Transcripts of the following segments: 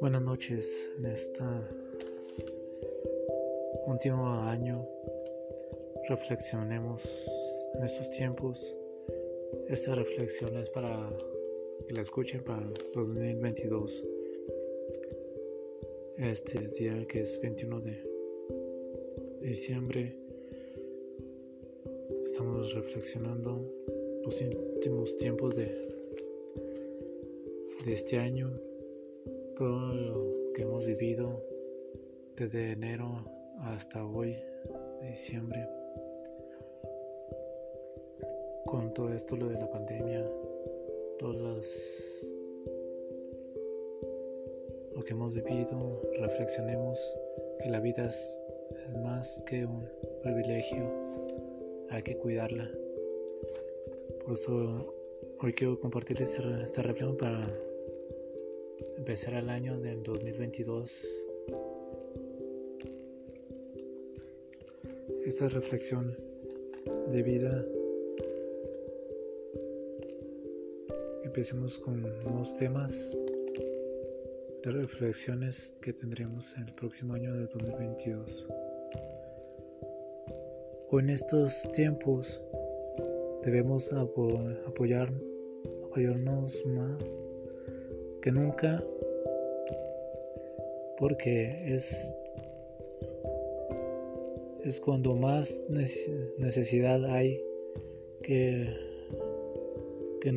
Buenas noches en este último año. Reflexionemos en estos tiempos. Esta reflexión es para que la escuchen para 2022. Este día que es 21 de diciembre. Estamos reflexionando los últimos tiempos de, de este año todo lo que hemos vivido desde enero hasta hoy, diciembre, con todo esto, lo de la pandemia, todas las lo que hemos vivido, reflexionemos que la vida es, más que un privilegio, hay que cuidarla. Por eso hoy quiero compartir esta, esta reflexión para empezar el año del 2022. Esta reflexión de vida. Empecemos con nuevos temas de reflexiones que tendremos en el próximo año de 2022. O en estos tiempos debemos apoyar, apoyarnos más que nunca porque es es cuando más necesidad hay que que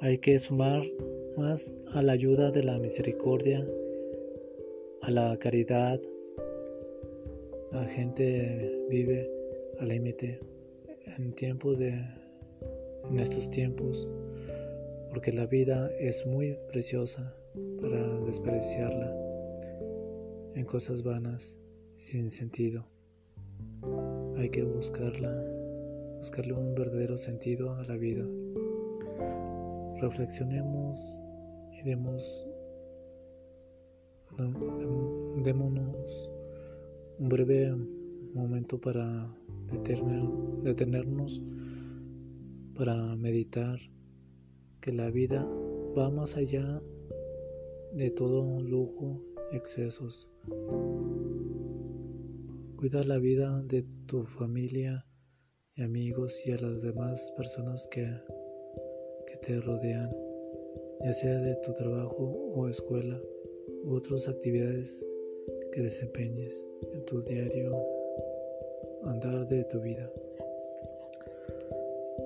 hay que sumar más a la ayuda de la misericordia a la caridad la gente vive al límite en tiempos de en estos tiempos porque la vida es muy preciosa para despreciarla en cosas vanas sin sentido. Hay que buscarla, buscarle un verdadero sentido a la vida. Reflexionemos demos, démonos un breve momento para detenernos para meditar que la vida va más allá de todo lujo, excesos. Cuida la vida de tu familia y amigos y a las demás personas que, que te rodean, ya sea de tu trabajo o escuela u otras actividades que desempeñes en tu diario andar de tu vida.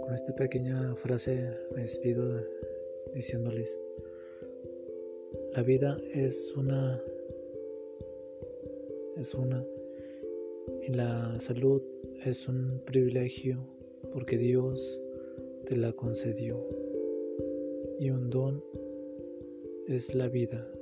Con esta pequeña frase me despido diciéndoles, la vida es una, es una, y la salud es un privilegio porque Dios te la concedió, es la vida.